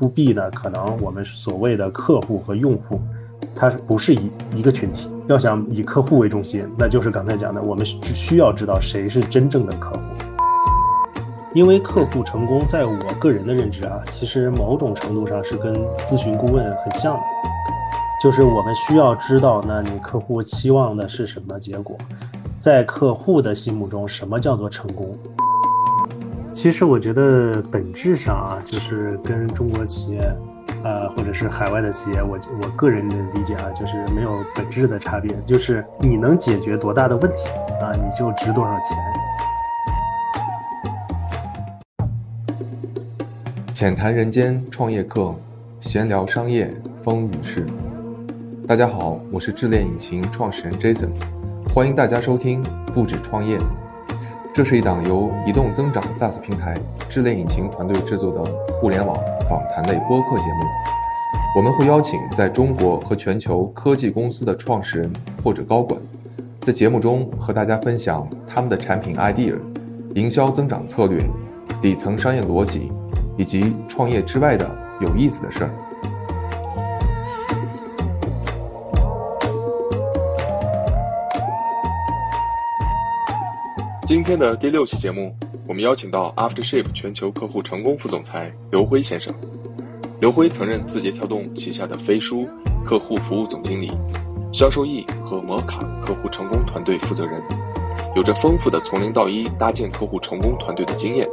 to B 呢，可能我们所谓的客户和用户，它不是一一个群体。要想以客户为中心，那就是刚才讲的，我们只需要知道谁是真正的客户。因为客户成功，在我个人的认知啊，其实某种程度上是跟咨询顾问很像的，就是我们需要知道，那你客户期望的是什么结果，在客户的心目中，什么叫做成功？其实我觉得本质上啊，就是跟中国企业，呃，或者是海外的企业，我我个人的理解啊，就是没有本质的差别，就是你能解决多大的问题啊，你就值多少钱。浅谈人间创业课，闲聊商业风雨事。大家好，我是智联引擎创始人 Jason，欢迎大家收听不止创业。这是一档由移动增长 SaaS 平台智联引擎团队制作的互联网访谈类播客节目。我们会邀请在中国和全球科技公司的创始人或者高管，在节目中和大家分享他们的产品 idea、营销增长策略、底层商业逻辑。以及创业之外的有意思的事儿。今天的第六期节目，我们邀请到 AfterShip 全球客户成功副总裁刘辉先生。刘辉曾任字节跳动旗下的飞书客户服务总经理、销售易和摩卡客户成功团队负责人，有着丰富的从零到一搭建客户成功团队的经验。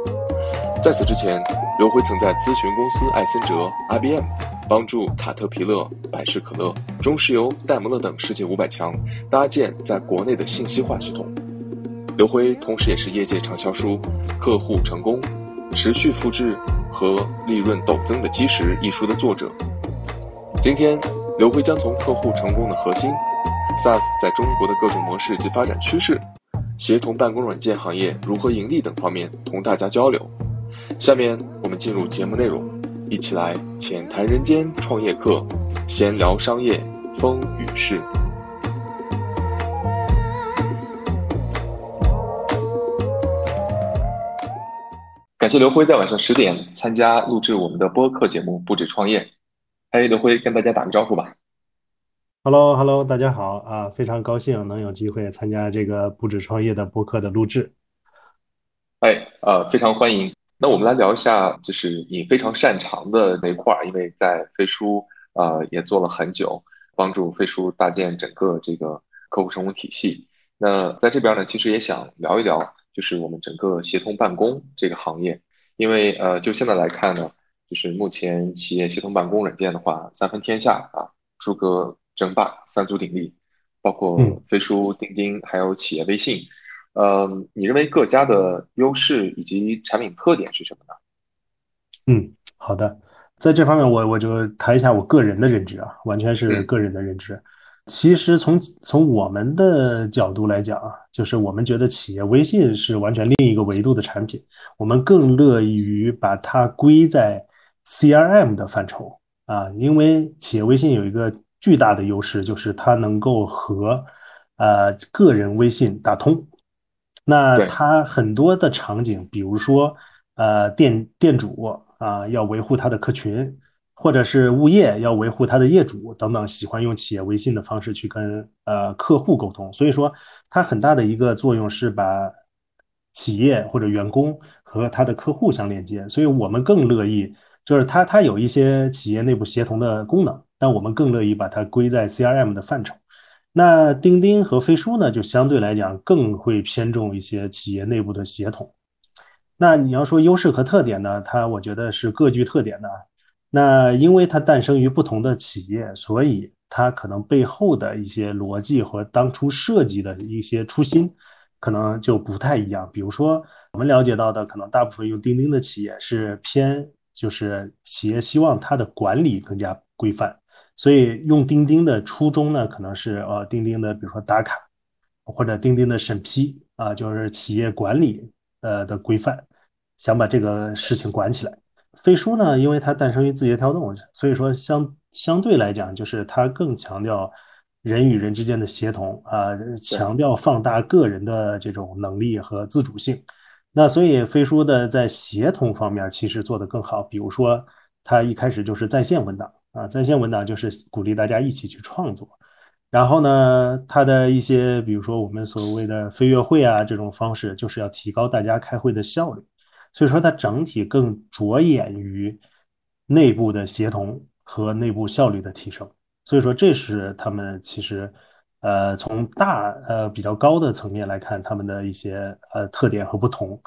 在此之前，刘辉曾在咨询公司艾森哲 （IBM） 帮助卡特彼勒、百事可乐、中石油、戴姆勒等世界五百强搭建在国内的信息化系统。刘辉同时也是业界畅销书《客户成功、持续复制和利润陡增的基石》一书的作者。今天，刘辉将从客户成功的核心、SaaS 在中国的各种模式及发展趋势、协同办公软件行业如何盈利等方面同大家交流。下面我们进入节目内容，一起来浅谈人间创业课，闲聊商业风雨事。感谢刘辉在晚上十点参加录制我们的播客节目《不止创业》。哎，刘辉，跟大家打个招呼吧。Hello，Hello，大家好啊！非常高兴能有机会参加这个《不止创业》的播客的录制。哎，呃，非常欢迎。那我们来聊一下，就是你非常擅长的那一块儿，因为在飞书呃也做了很久，帮助飞书搭建整个这个客户成功体系。那在这边呢，其实也想聊一聊，就是我们整个协同办公这个行业，因为呃就现在来看呢，就是目前企业协同办公软件的话，三分天下啊，诸葛争霸，三足鼎立，包括飞书、钉钉，还有企业微信。呃，你认为各家的优势以及产品特点是什么呢？嗯，好的，在这方面我我就谈一下我个人的认知啊，完全是个人的认知。其实从从我们的角度来讲啊，就是我们觉得企业微信是完全另一个维度的产品，我们更乐于把它归在 CRM 的范畴啊，因为企业微信有一个巨大的优势，就是它能够和呃个人微信打通。那它很多的场景，比如说，呃，店店主啊要维护他的客群，或者是物业要维护他的业主等等，喜欢用企业微信的方式去跟呃客户沟通。所以说，它很大的一个作用是把企业或者员工和他的客户相连接。所以我们更乐意，就是它它有一些企业内部协同的功能，但我们更乐意把它归在 CRM 的范畴。那钉钉和飞书呢，就相对来讲更会偏重一些企业内部的协同。那你要说优势和特点呢，它我觉得是各具特点的。那因为它诞生于不同的企业，所以它可能背后的一些逻辑和当初设计的一些初心，可能就不太一样。比如说，我们了解到的，可能大部分用钉钉的企业是偏，就是企业希望它的管理更加规范。所以用钉钉的初衷呢，可能是呃钉钉的，比如说打卡，或者钉钉的审批啊，就是企业管理呃的规范，想把这个事情管起来。飞书呢，因为它诞生于字节跳动，所以说相相对来讲，就是它更强调人与人之间的协同啊，强调放大个人的这种能力和自主性。那所以飞书的在协同方面其实做得更好，比如说。它一开始就是在线文档啊，在线文档就是鼓励大家一起去创作。然后呢，它的一些，比如说我们所谓的飞跃会啊这种方式，就是要提高大家开会的效率。所以说，它整体更着眼于内部的协同和内部效率的提升。所以说，这是他们其实呃从大呃比较高的层面来看，他们的一些呃特点和不同。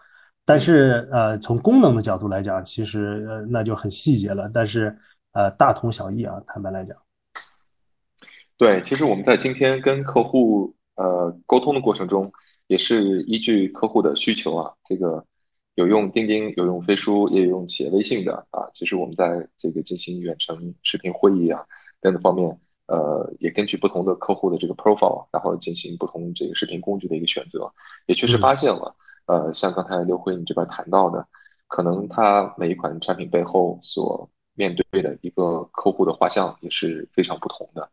但是呃从功能的角度来讲，其实呃那就很细节了。但是呃大同小异啊，坦白来讲。对，其实我们在今天跟客户呃沟通的过程中，也是依据客户的需求啊，这个有用钉钉，有用飞书，也有用企业微信的啊。其实我们在这个进行远程视频会议啊等等方面，呃，也根据不同的客户的这个 profile，然后进行不同这个视频工具的一个选择，也确实发现了，呃，像刚才刘辉你这边谈到的，可能他每一款产品背后所面对的一个客户的画像也是非常不同的。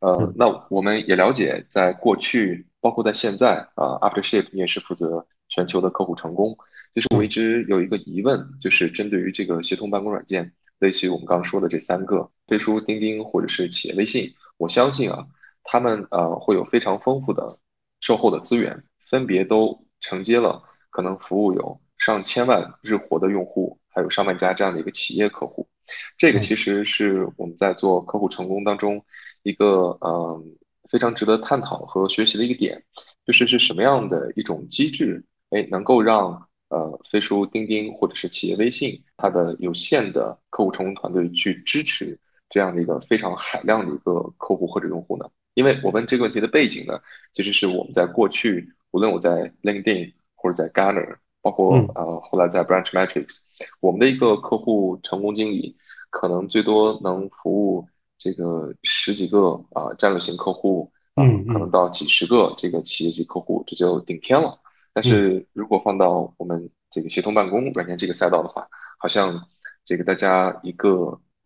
呃，那我们也了解，在过去，包括在现在，啊，AfterShip 你也是负责全球的客户成功。就是我一直有一个疑问，就是针对于这个协同办公软件，类似于我们刚刚说的这三个，飞书、钉钉或者是企业微信，我相信啊，他们呃会有非常丰富的售后的资源，分别都承接了可能服务有上千万日活的用户，还有上万家这样的一个企业客户。这个其实是我们在做客户成功当中。一个嗯非常值得探讨和学习的一个点，就是是什么样的一种机制，哎，能够让呃飞书、钉钉或者是企业微信它的有限的客户成功团队去支持这样的一个非常海量的一个客户或者用户呢？因为我问这个问题的背景呢，其实是我们在过去，无论我在 LinkedIn 或者在 Garner，包括呃后来在 Branch Metrics，我们的一个客户成功经理可能最多能服务。这个十几个啊战略型客户，嗯，可能到几十个这个企业级客户，这就顶天了。但是如果放到我们这个协同办公软件这个赛道的话，好像这个大家一个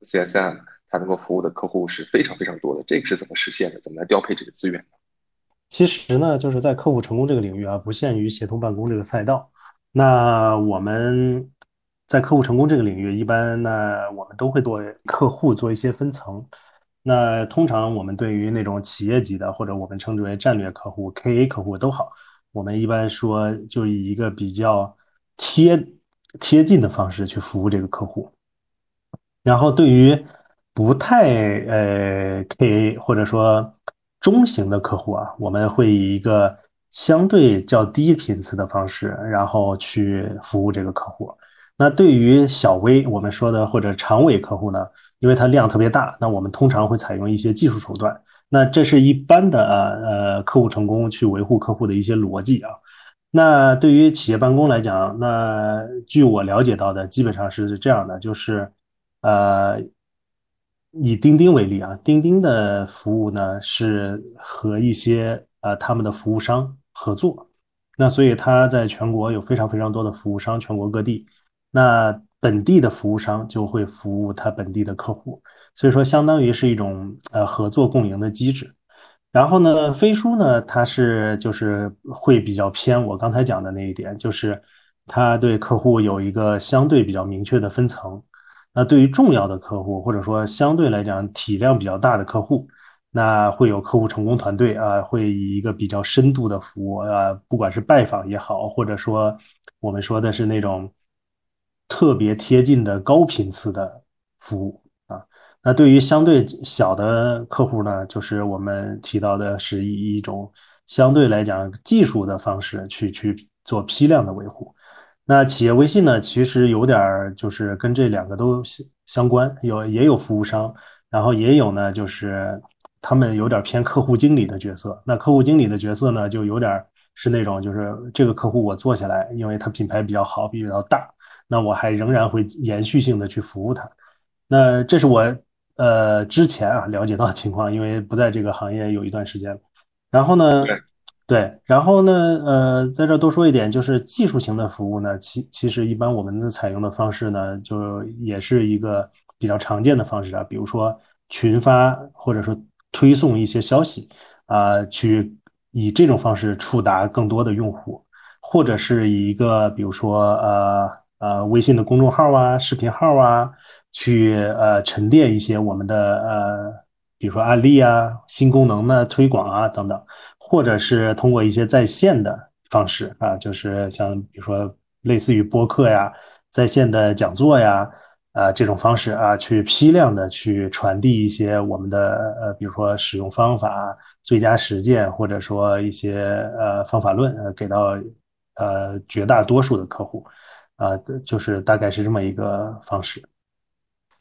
CSM 它能够服务的客户是非常非常多的。这个是怎么实现的？怎么来调配这个资源呢？其实呢，就是在客户成功这个领域啊，不限于协同办公这个赛道。那我们。在客户成功这个领域，一般呢，我们都会对客户做一些分层。那通常我们对于那种企业级的，或者我们称之为战略客户 （KA 客户）都好，我们一般说就以一个比较贴贴近的方式去服务这个客户。然后对于不太呃 KA 或者说中型的客户啊，我们会以一个相对较低频次的方式，然后去服务这个客户。那对于小微我们说的或者长尾客户呢，因为它量特别大，那我们通常会采用一些技术手段。那这是一般的呃呃客户成功去维护客户的一些逻辑啊。那对于企业办公来讲，那据我了解到的，基本上是这样的，就是呃以钉钉为例啊，钉钉的服务呢是和一些呃他们的服务商合作，那所以它在全国有非常非常多的服务商，全国各地。那本地的服务商就会服务他本地的客户，所以说相当于是一种呃合作共赢的机制。然后呢，飞书呢，它是就是会比较偏我刚才讲的那一点，就是它对客户有一个相对比较明确的分层。那对于重要的客户，或者说相对来讲体量比较大的客户，那会有客户成功团队啊，会以一个比较深度的服务啊，不管是拜访也好，或者说我们说的是那种。特别贴近的高频次的服务，那对于相对小的客户呢，就是我们提到的是以一种相对来讲技术的方式去去做批量的维护。那企业微信呢，其实有点儿就是跟这两个都相关，有也有服务商，然后也有呢，就是他们有点偏客户经理的角色。那客户经理的角色呢，就有点是那种就是这个客户我做下来，因为他品牌比较好，比较大。那我还仍然会延续性的去服务他，那这是我呃之前啊了解到的情况，因为不在这个行业有一段时间了。然后呢，对，然后呢，呃，在这多说一点，就是技术型的服务呢，其其实一般我们的采用的方式呢，就也是一个比较常见的方式啊，比如说群发或者说推送一些消息啊，去以这种方式触达更多的用户，或者是以一个比如说呃。呃微信的公众号啊、视频号啊，去呃沉淀一些我们的呃，比如说案例啊、新功能的推广啊等等，或者是通过一些在线的方式啊，就是像比如说类似于播客呀、在线的讲座呀。啊，这种方式啊，去批量的去传递一些我们的呃，比如说使用方法、最佳实践，或者说一些呃方法论，给到呃绝大多数的客户，啊，就是大概是这么一个方式。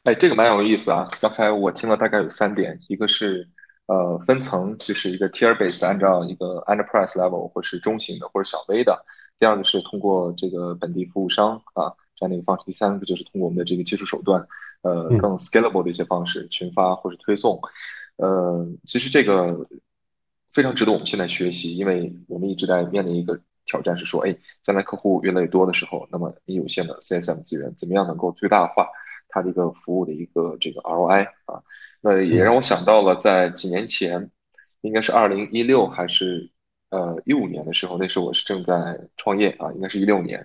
哎，这个蛮有意思啊！刚才我听了大概有三点，一个是呃分层，就是一个 tier based，按照一个 enterprise level 或是中型的或者小微的；第二个是通过这个本地服务商啊。这样的一个方式，第三个就是通过我们的这个技术手段，呃，更 scalable 的一些方式，群发或是推送，呃，其实这个非常值得我们现在学习，因为我们一直在面临一个挑战，是说，哎，将来客户越来越多的时候，那么你有限的 CSM 资源，怎么样能够最大化它的一个服务的一个这个 ROI 啊？那也让我想到了在几年前，应该是二零一六还是呃一五年的时候，那时候我是正在创业啊，应该是一六年。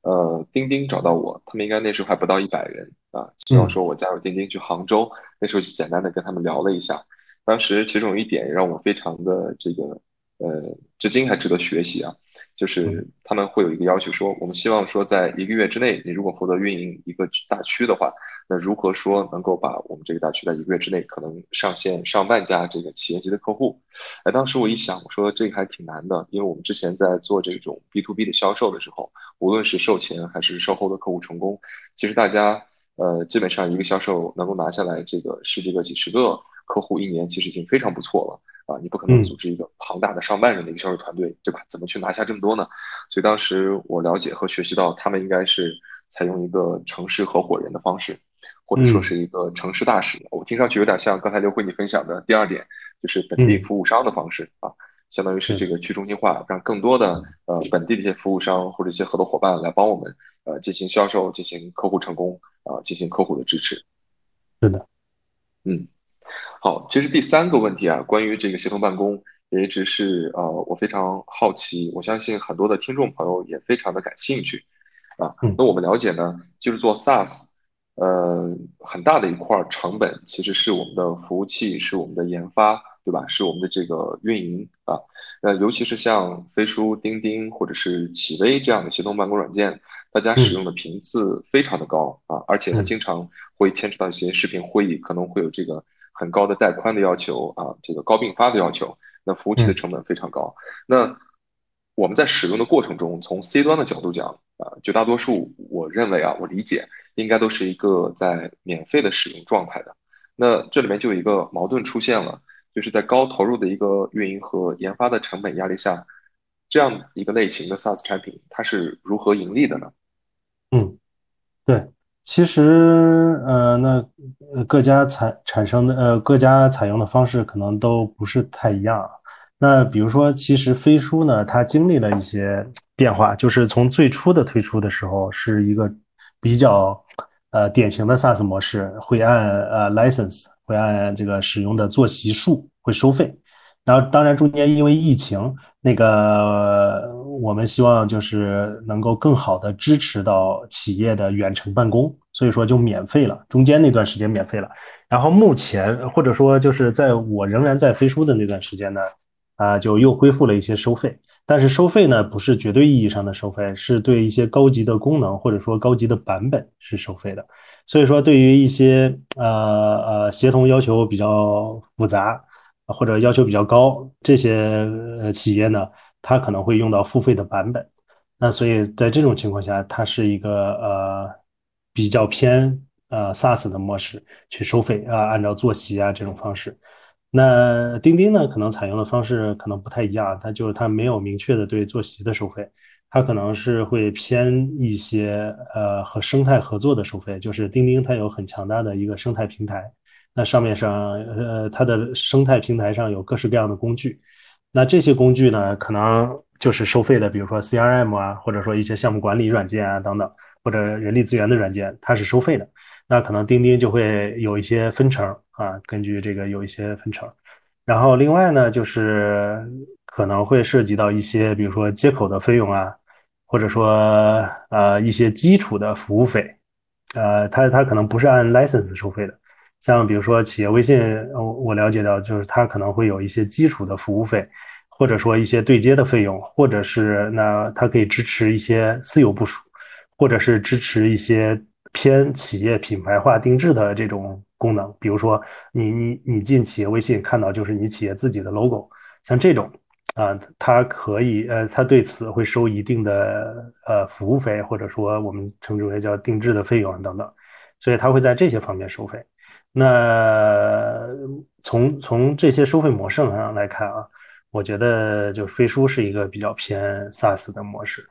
呃，钉钉找到我，他们应该那时候还不到一百人啊，希望说我加入钉钉去杭州。那时候就简单的跟他们聊了一下，当时其中有一点让我非常的这个。呃，至今还值得学习啊！就是他们会有一个要求，说我们希望说，在一个月之内，你如果负责运营一个大区的话，那如何说能够把我们这个大区在一个月之内可能上线上万家这个企业级的客户？哎，当时我一想，我说这个还挺难的，因为我们之前在做这种 B to B 的销售的时候，无论是售前还是售后的客户成功，其实大家呃基本上一个销售能够拿下来这个十几个、几十个客户一年，其实已经非常不错了。啊，你不可能组织一个庞大的上万人的一个销售团队，对吧？怎么去拿下这么多呢？所以当时我了解和学习到，他们应该是采用一个城市合伙人的方式，或者说是一个城市大使。我听上去有点像刚才刘辉你分享的第二点，就是本地服务商的方式啊，相当于是这个去中心化，让更多的呃本地的一些服务商或者一些合作伙伴来帮我们呃进行销售、进行客户成功啊、进行客户的支持。是的，嗯。好，其实第三个问题啊，关于这个协同办公，也一直是呃我非常好奇，我相信很多的听众朋友也非常的感兴趣啊。那我们了解呢，就是做 SaaS，呃，很大的一块成本其实是我们的服务器，是我们的研发，对吧？是我们的这个运营啊。那，尤其是像飞书、钉钉或者是企微这样的协同办公软件，大家使用的频次非常的高啊，而且它经常会牵扯到一些视频会议，可能会有这个。很高的带宽的要求啊，这个高并发的要求，那服务器的成本非常高。那我们在使用的过程中，从 C 端的角度讲啊，绝大多数我认为啊，我理解应该都是一个在免费的使用状态的。那这里面就有一个矛盾出现了，就是在高投入的一个运营和研发的成本压力下，这样一个类型的 SaaS 产品，它是如何盈利的呢？嗯，对。其实，呃，那呃各家产产生的，呃，各家采用的方式可能都不是太一样。那比如说，其实飞书呢，它经历了一些变化，就是从最初的推出的时候，是一个比较，呃，典型的 SaaS 模式，会按呃 license，会按这个使用的坐席数会收费。然后，当然中间因为疫情，那个我们希望就是能够更好的支持到企业的远程办公，所以说就免费了。中间那段时间免费了。然后目前或者说就是在我仍然在飞书的那段时间呢，啊，就又恢复了一些收费。但是收费呢，不是绝对意义上的收费，是对一些高级的功能或者说高级的版本是收费的。所以说，对于一些呃呃协同要求比较复杂。或者要求比较高，这些企业呢，它可能会用到付费的版本。那所以在这种情况下，它是一个呃比较偏呃 SaaS 的模式去收费啊，按照坐席啊这种方式。那钉钉呢，可能采用的方式可能不太一样，它就是它没有明确的对坐席的收费，它可能是会偏一些呃和生态合作的收费，就是钉钉它有很强大的一个生态平台。那上面上，呃，它的生态平台上有各式各样的工具，那这些工具呢，可能就是收费的，比如说 CRM 啊，或者说一些项目管理软件啊等等，或者人力资源的软件，它是收费的。那可能钉钉就会有一些分成啊，根据这个有一些分成。然后另外呢，就是可能会涉及到一些，比如说接口的费用啊。或者说呃一些基础的服务费，呃，它它可能不是按 license 收费的。像比如说企业微信，我我了解到就是它可能会有一些基础的服务费，或者说一些对接的费用，或者是那它可以支持一些私有部署，或者是支持一些偏企业品牌化定制的这种功能。比如说你你你进企业微信看到就是你企业自己的 logo，像这种啊，它可以呃，它对此会收一定的呃服务费，或者说我们称之为叫定制的费用等等，所以它会在这些方面收费。那从从这些收费模式上来看啊，我觉得就飞书是一个比较偏 SaaS 的模式。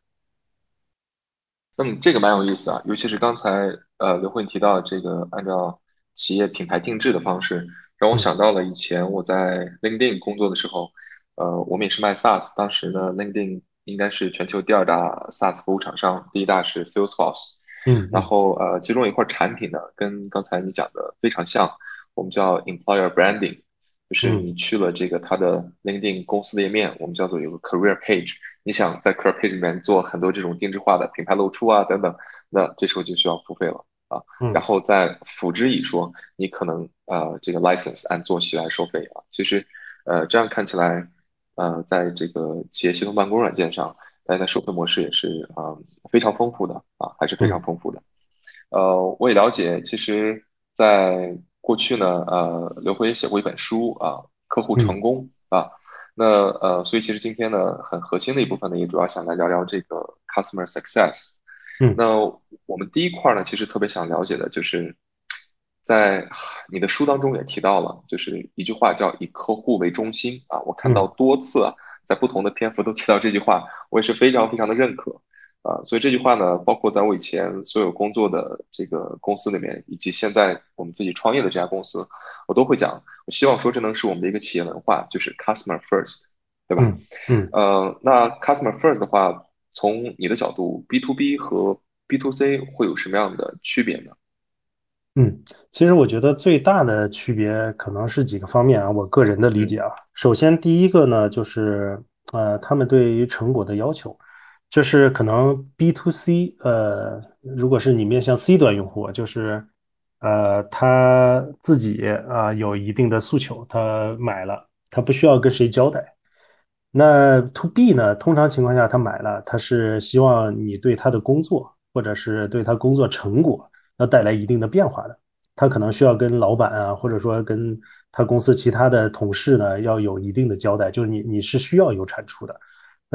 嗯，这个蛮有意思啊，尤其是刚才呃刘慧提到这个按照企业品牌定制的方式，让我想到了以前我在 LinkedIn 工作的时候，呃，我们也是卖 SaaS，当时呢 LinkedIn 应该是全球第二大 SaaS 服务厂商，第一大是 Salesforce。嗯，然后呃，其中有一块产品呢，跟刚才你讲的非常像，我们叫 employer branding，就是你去了这个它的 LinkedIn 公司的页面，我们叫做有个 career page，你想在 career page 里面做很多这种定制化的品牌露出啊等等，那这时候就需要付费了啊。然后再辅之以说，你可能呃这个 license 按做起来收费啊。其实呃这样看起来，呃在这个企业系统办公软件上。大家的收费模式也是啊非常丰富的啊，还是非常丰富的。呃，我也了解，其实，在过去呢，呃，刘辉也写过一本书啊，客户成功啊。那呃，所以其实今天呢，很核心的一部分呢，也主要想来聊聊这个 customer success。嗯，那我们第一块呢，其实特别想了解的就是，在你的书当中也提到了，就是一句话叫以客户为中心啊。我看到多次啊。在不同的篇幅都提到这句话，我也是非常非常的认可啊。所以这句话呢，包括在我以前所有工作的这个公司里面，以及现在我们自己创业的这家公司，我都会讲。我希望说这能是我们的一个企业文化，就是 customer first，对吧？嗯。呃，那 customer first 的话，从你的角度，B to B 和 B to C 会有什么样的区别呢？嗯，其实我觉得最大的区别可能是几个方面啊，我个人的理解啊。首先，第一个呢，就是呃，他们对于成果的要求，就是可能 B to C，呃，如果是你面向 C 端用户，就是呃，他自己啊有一定的诉求，他买了，他不需要跟谁交代。那 To B 呢，通常情况下他买了，他是希望你对他的工作，或者是对他工作成果。要带来一定的变化的，他可能需要跟老板啊，或者说跟他公司其他的同事呢，要有一定的交代，就是你你是需要有产出的。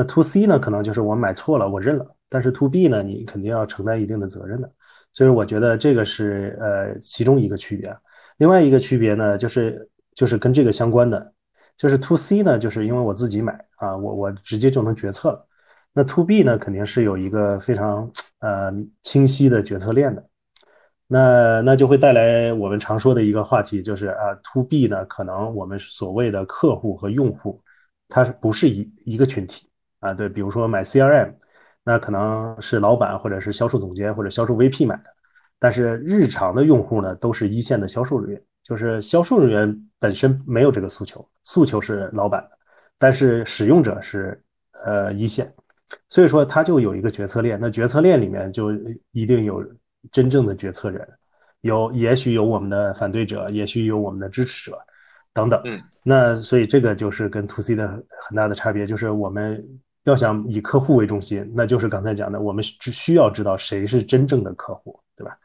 那 to C 呢，可能就是我买错了，我认了。但是 to B 呢，你肯定要承担一定的责任的。所以我觉得这个是呃其中一个区别。另外一个区别呢，就是就是跟这个相关的，就是 to C 呢，就是因为我自己买啊，我我直接就能决策了。那 to B 呢，肯定是有一个非常呃清晰的决策链的。那那就会带来我们常说的一个话题，就是啊，to B 呢，可能我们所谓的客户和用户，它不是一一个群体啊。对，比如说买 CRM，那可能是老板或者是销售总监或者销售 VP 买的，但是日常的用户呢，都是一线的销售人员，就是销售人员本身没有这个诉求，诉求是老板的，但是使用者是呃一线，所以说他就有一个决策链，那决策链里面就一定有。真正的决策人，有也许有我们的反对者，也许有我们的支持者，等等。嗯，那所以这个就是跟 to C 的很大的差别，就是我们要想以客户为中心，那就是刚才讲的，我们只需要知道谁是真正的客户，对吧？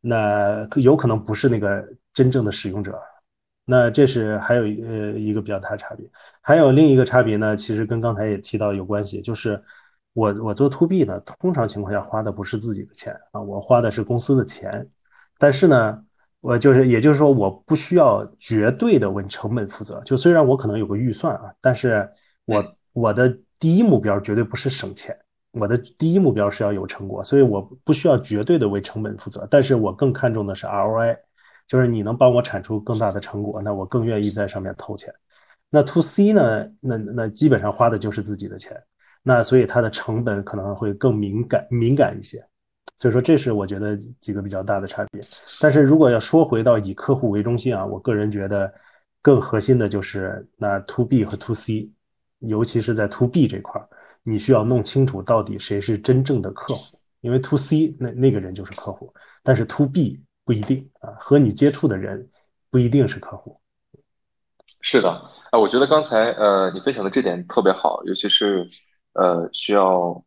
那有可能不是那个真正的使用者，那这是还有呃一个比较大的差别。还有另一个差别呢，其实跟刚才也提到有关系，就是。我我做 to B 呢，通常情况下花的不是自己的钱啊，我花的是公司的钱。但是呢，我就是也就是说，我不需要绝对的为成本负责。就虽然我可能有个预算啊，但是我我的第一目标绝对不是省钱，我的第一目标是要有成果，所以我不需要绝对的为成本负责。但是我更看重的是 ROI，就是你能帮我产出更大的成果，那我更愿意在上面投钱。那 to C 呢，那那基本上花的就是自己的钱。那所以它的成本可能会更敏感敏感一些，所以说这是我觉得几个比较大的差别。但是如果要说回到以客户为中心啊，我个人觉得更核心的就是那 to B 和 to C，尤其是在 to B 这块儿，你需要弄清楚到底谁是真正的客户，因为 To C 那那个人就是客户，但是 To B 不一定啊，和你接触的人不一定是客户。是的，啊，我觉得刚才呃你分享的这点特别好，尤其是呃需要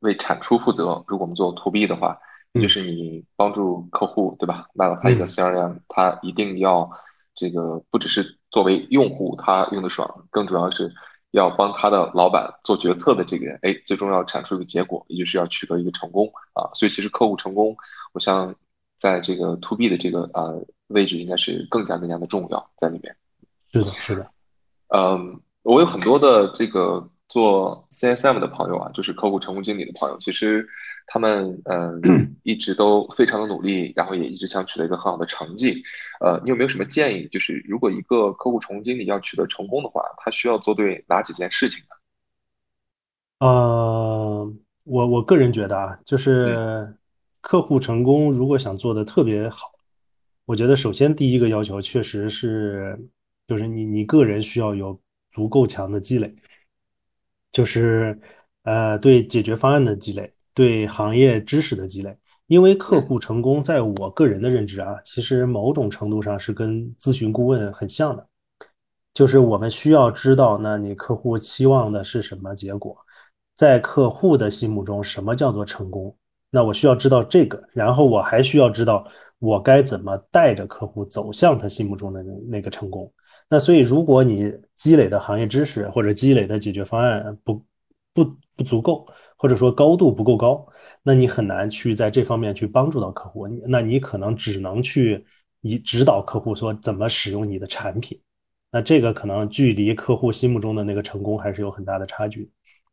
为产出负责。如果我们做 To B 的话，就是你帮助客户，对吧？卖了他一个 CRM，他一定要这个不只是作为用户他用的爽，更主要是要帮他的老板做决策的这个人，哎，最终要产出一个结果，也就是要取得一个成功啊。所以其实客户成功，我想在这个 To B 的这个呃位置应该是更加更加的重要在里面。是的，是的，嗯，我有很多的这个做 CSM 的朋友啊，就是客户成功经理的朋友，其实他们嗯 一直都非常的努力，然后也一直想取得一个很好的成绩。呃，你有没有什么建议？就是如果一个客户成功经理要取得成功的话，他需要做对哪几件事情呢？呃，我我个人觉得啊，就是客户成功如果想做的特别好，我觉得首先第一个要求确实是。就是你你个人需要有足够强的积累，就是呃对解决方案的积累，对行业知识的积累。因为客户成功，在我个人的认知啊，其实某种程度上是跟咨询顾问很像的，就是我们需要知道，那你客户期望的是什么结果，在客户的心目中，什么叫做成功？那我需要知道这个，然后我还需要知道我该怎么带着客户走向他心目中的那那个成功。那所以，如果你积累的行业知识或者积累的解决方案不不不足够，或者说高度不够高，那你很难去在这方面去帮助到客户。那你可能只能去以指导客户说怎么使用你的产品。那这个可能距离客户心目中的那个成功还是有很大的差距。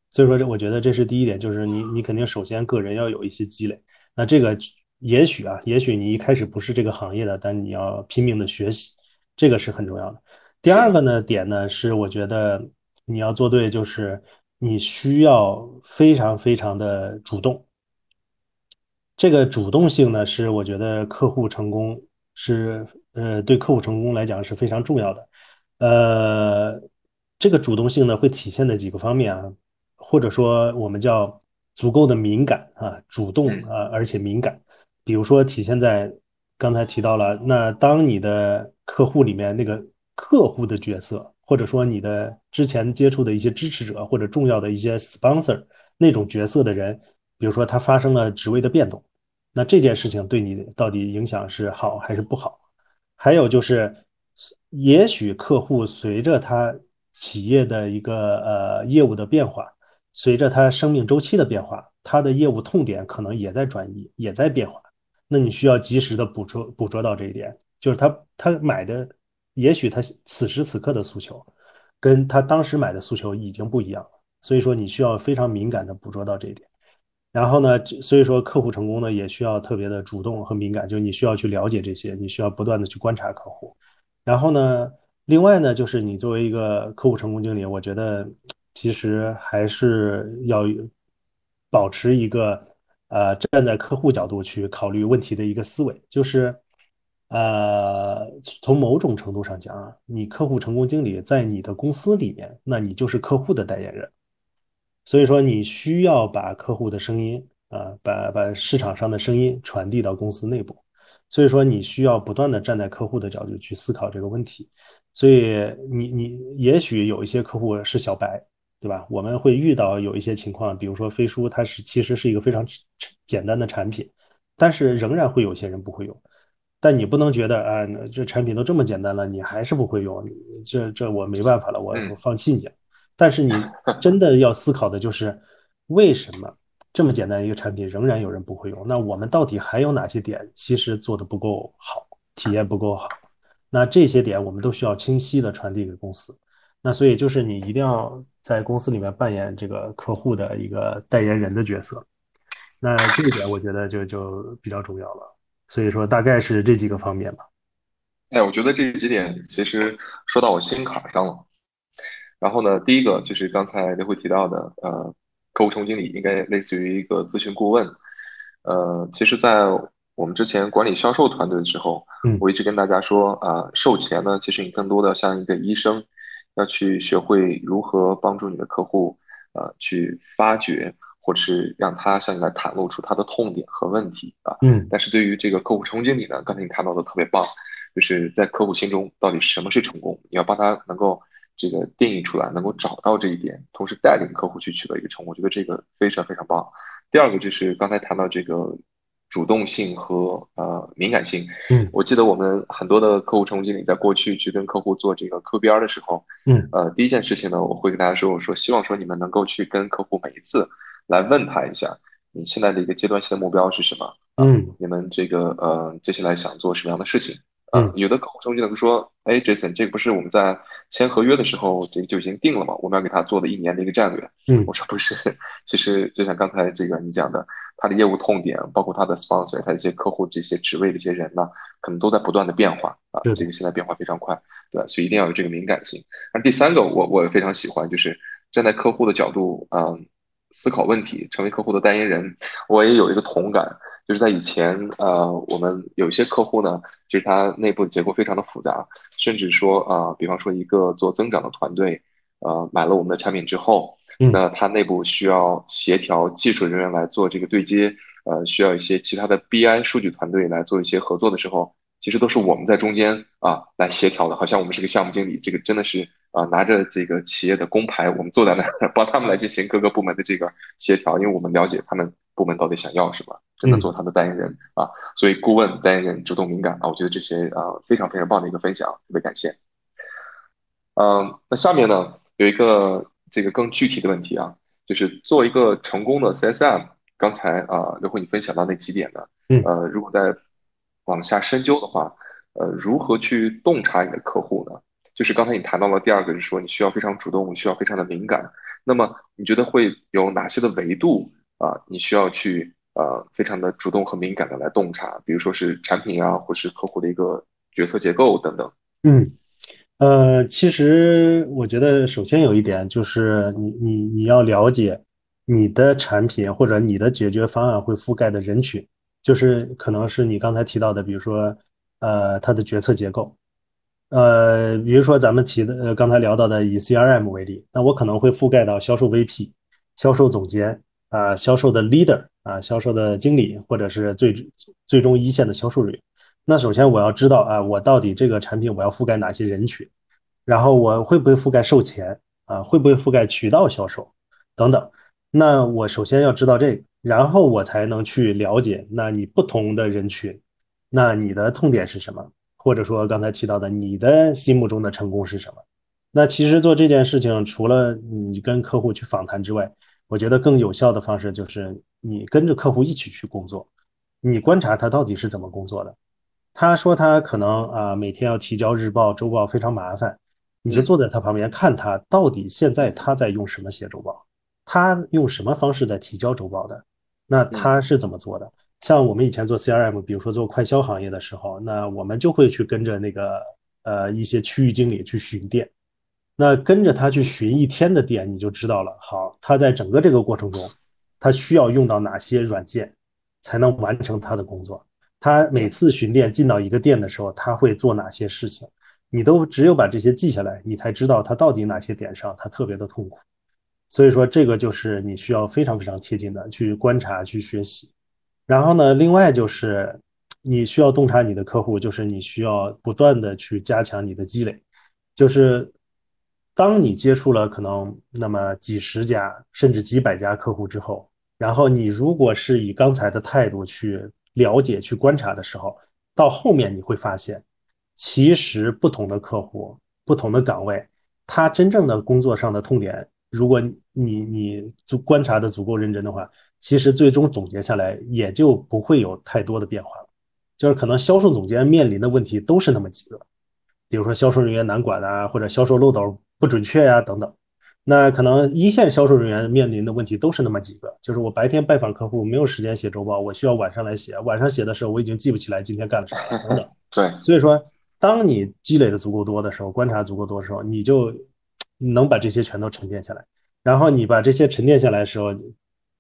所以说，这我觉得这是第一点，就是你你肯定首先个人要有一些积累。那这个也许啊，也许你一开始不是这个行业的，但你要拼命的学习，这个是很重要的。第二个呢点呢是，我觉得你要做对，就是你需要非常非常的主动。这个主动性呢，是我觉得客户成功是呃对客户成功来讲是非常重要的。呃，这个主动性呢会体现在几个方面啊，或者说我们叫足够的敏感啊，主动啊，而且敏感。比如说体现在刚才提到了，那当你的客户里面那个。客户的角色，或者说你的之前接触的一些支持者或者重要的一些 sponsor 那种角色的人，比如说他发生了职位的变动，那这件事情对你到底影响是好还是不好？还有就是，也许客户随着他企业的一个呃业务的变化，随着他生命周期的变化，他的业务痛点可能也在转移，也在变化。那你需要及时的捕捉捕捉到这一点，就是他他买的。也许他此时此刻的诉求，跟他当时买的诉求已经不一样了，所以说你需要非常敏感的捕捉到这一点。然后呢，所以说客户成功呢，也需要特别的主动和敏感，就是你需要去了解这些，你需要不断的去观察客户。然后呢，另外呢，就是你作为一个客户成功经理，我觉得其实还是要保持一个呃站在客户角度去考虑问题的一个思维，就是。呃，从某种程度上讲啊，你客户成功经理在你的公司里面，那你就是客户的代言人。所以说，你需要把客户的声音啊，把把市场上的声音传递到公司内部。所以说，你需要不断的站在客户的角度去思考这个问题。所以，你你也许有一些客户是小白，对吧？我们会遇到有一些情况，比如说飞书，它是其实是一个非常简单的产品，但是仍然会有些人不会用。但你不能觉得啊，这产品都这么简单了，你还是不会用，这这我没办法了，我我放弃你。但是你 真的要思考的就是，为什么这么简单一个产品仍然有人不会用？那我们到底还有哪些点其实做的不够好，体验不够好？那这些点我们都需要清晰的传递给公司。那所以就是你一定要在公司里面扮演这个客户的一个代言人的角色。那这一点我觉得就就比较重要了。所以说，大概是这几个方面吧。哎，我觉得这几点其实说到我心坎上了。然后呢，第一个就是刚才刘辉提到的，呃，客户成功经理应该类似于一个咨询顾问。呃，其实，在我们之前管理销售团队的时候，我一直跟大家说，啊，售前呢，其实你更多的像一个医生，要去学会如何帮助你的客户，呃去发掘，或者是让他向你来袒露出他的痛点和问题啊。嗯但是对于这个客户成功经理呢，刚才你谈到的特别棒，就是在客户心中到底什么是成功，你要帮他能够这个定义出来，能够找到这一点，同时带领客户去取得一个成功，我觉得这个非常非常棒。第二个就是刚才谈到这个主动性和呃敏感性，嗯我记得我们很多的客户成功经理在过去去跟客户做这个 QBR 的时候，嗯呃，第一件事情呢，我会跟大家说，我说希望说你们能够去跟客户每一次来问他一下，你现在的一个阶段性的目标是什么？嗯你们这个呃接下来想做什么样的事情？啊、嗯有的客户成功经理会说，哎，Jason，这个不是我们在签合约的时候这个就已经定了吗？我们要给他做的一年的一个战略。嗯我说不是，其实就像刚才这个你讲的，他的业务痛点，包括他的 sponsor，他一些客户这些职位的一些人呢，可能都在不断的变化啊，这个现在变化非常快，对，所以一定要有这个敏感性。那第三个我，我也非常喜欢，就是站在客户的角度，嗯，思考问题，成为客户的代言人。我也有一个同感，就是在以前，呃，我们有一些客户呢，就是他内部结构非常的复杂，甚至说啊、比方说一个做增长的团队，呃，买了我们的产品之后，嗯那他内部需要协调技术人员来做这个对接，呃，需要一些其他的 BI 数据团队来做一些合作的时候，其实都是我们在中间啊来协调的，好像我们是个项目经理，这个真的是啊拿着这个企业的工牌，我们坐在那儿帮他们来进行各个部门的这个协调，因为我们了解他们部门到底想要什么，真的做他的代言人啊，所以顾问、代言人、主动敏感啊，我觉得这些啊非常非常棒的一个分享，特别感谢。嗯，那下面呢有一个这个更具体的问题啊，就是做一个成功的 CSM，刚才啊刘辉你分享到那几点呢，嗯呃，如果再往下深究的话，呃，如何去洞察你的客户呢？就是刚才你谈到了第二个是说你需要非常主动，需要非常的敏感。那么你觉得会有哪些的维度啊？你需要去呃非常的主动和敏感的来洞察，比如说是产品啊，或是客户的一个决策结构等等。嗯，呃，其实我觉得首先有一点就是你你你要了解你的产品或者你的解决方案会覆盖的人群，就是可能是你刚才提到的，比如说呃它的决策结构，呃，比如说咱们提的呃刚才聊到的以 CRM 为例，那我可能会覆盖到销售 VP、销售总监啊、销售的 leader 啊、销售的经理或者是最最终一线的销售人员。那首先我要知道啊，我到底这个产品我要覆盖哪些人群，然后我会不会覆盖售前啊，会不会覆盖渠道销售等等。那我首先要知道这个，然后我才能去了解，那你不同的人群，那你的痛点是什么？或者说刚才提到的你的心目中的成功是什么？那其实做这件事情，除了你跟客户去访谈之外，我觉得更有效的方式就是你跟着客户一起去工作，你观察他到底是怎么工作的。他说他可能啊每天要提交日报、周报非常麻烦，你就坐在他旁边看他到底现在他在用什么写周报，他用什么方式在提交周报的，那他是怎么做的？像我们以前做 CRM，比如说做快销行业的时候，那我们就会去跟着那个呃一些区域经理去巡店，那跟着他去巡一天的店，你就知道了。好，他在整个这个过程中，他需要用到哪些软件，才能完成他的工作？他每次巡店进到一个店的时候，他会做哪些事情？你都只有把这些记下来，你才知道他到底哪些点上他特别的痛苦。所以说，这个就是你需要非常非常贴近的去观察、去学习。然后呢，另外就是你需要洞察你的客户，就是你需要不断的去加强你的积累。就是当你接触了可能那么几十家甚至几百家客户之后，然后你如果是以刚才的态度去了解、去观察的时候，到后面你会发现，其实不同的客户、不同的岗位，他真正的工作上的痛点，如果你你足观察的足够认真的话，其实最终总结下来也就不会有太多的变化了。就是可能销售总监面临的问题都是那么几个，比如说销售人员难管啊，或者销售漏斗不准确呀、等等。那可能一线销售人员面临的问题都是那么几个，就是我白天拜访客户没有时间写周报，我需要晚上来写，晚上写的时候我已经记不起来今天干了啥了等等。对，所以说，当你积累的足够多的时候，观察足够多的时候，你就能把这些全都沉淀下来。然后你把这些沉淀下来的时候，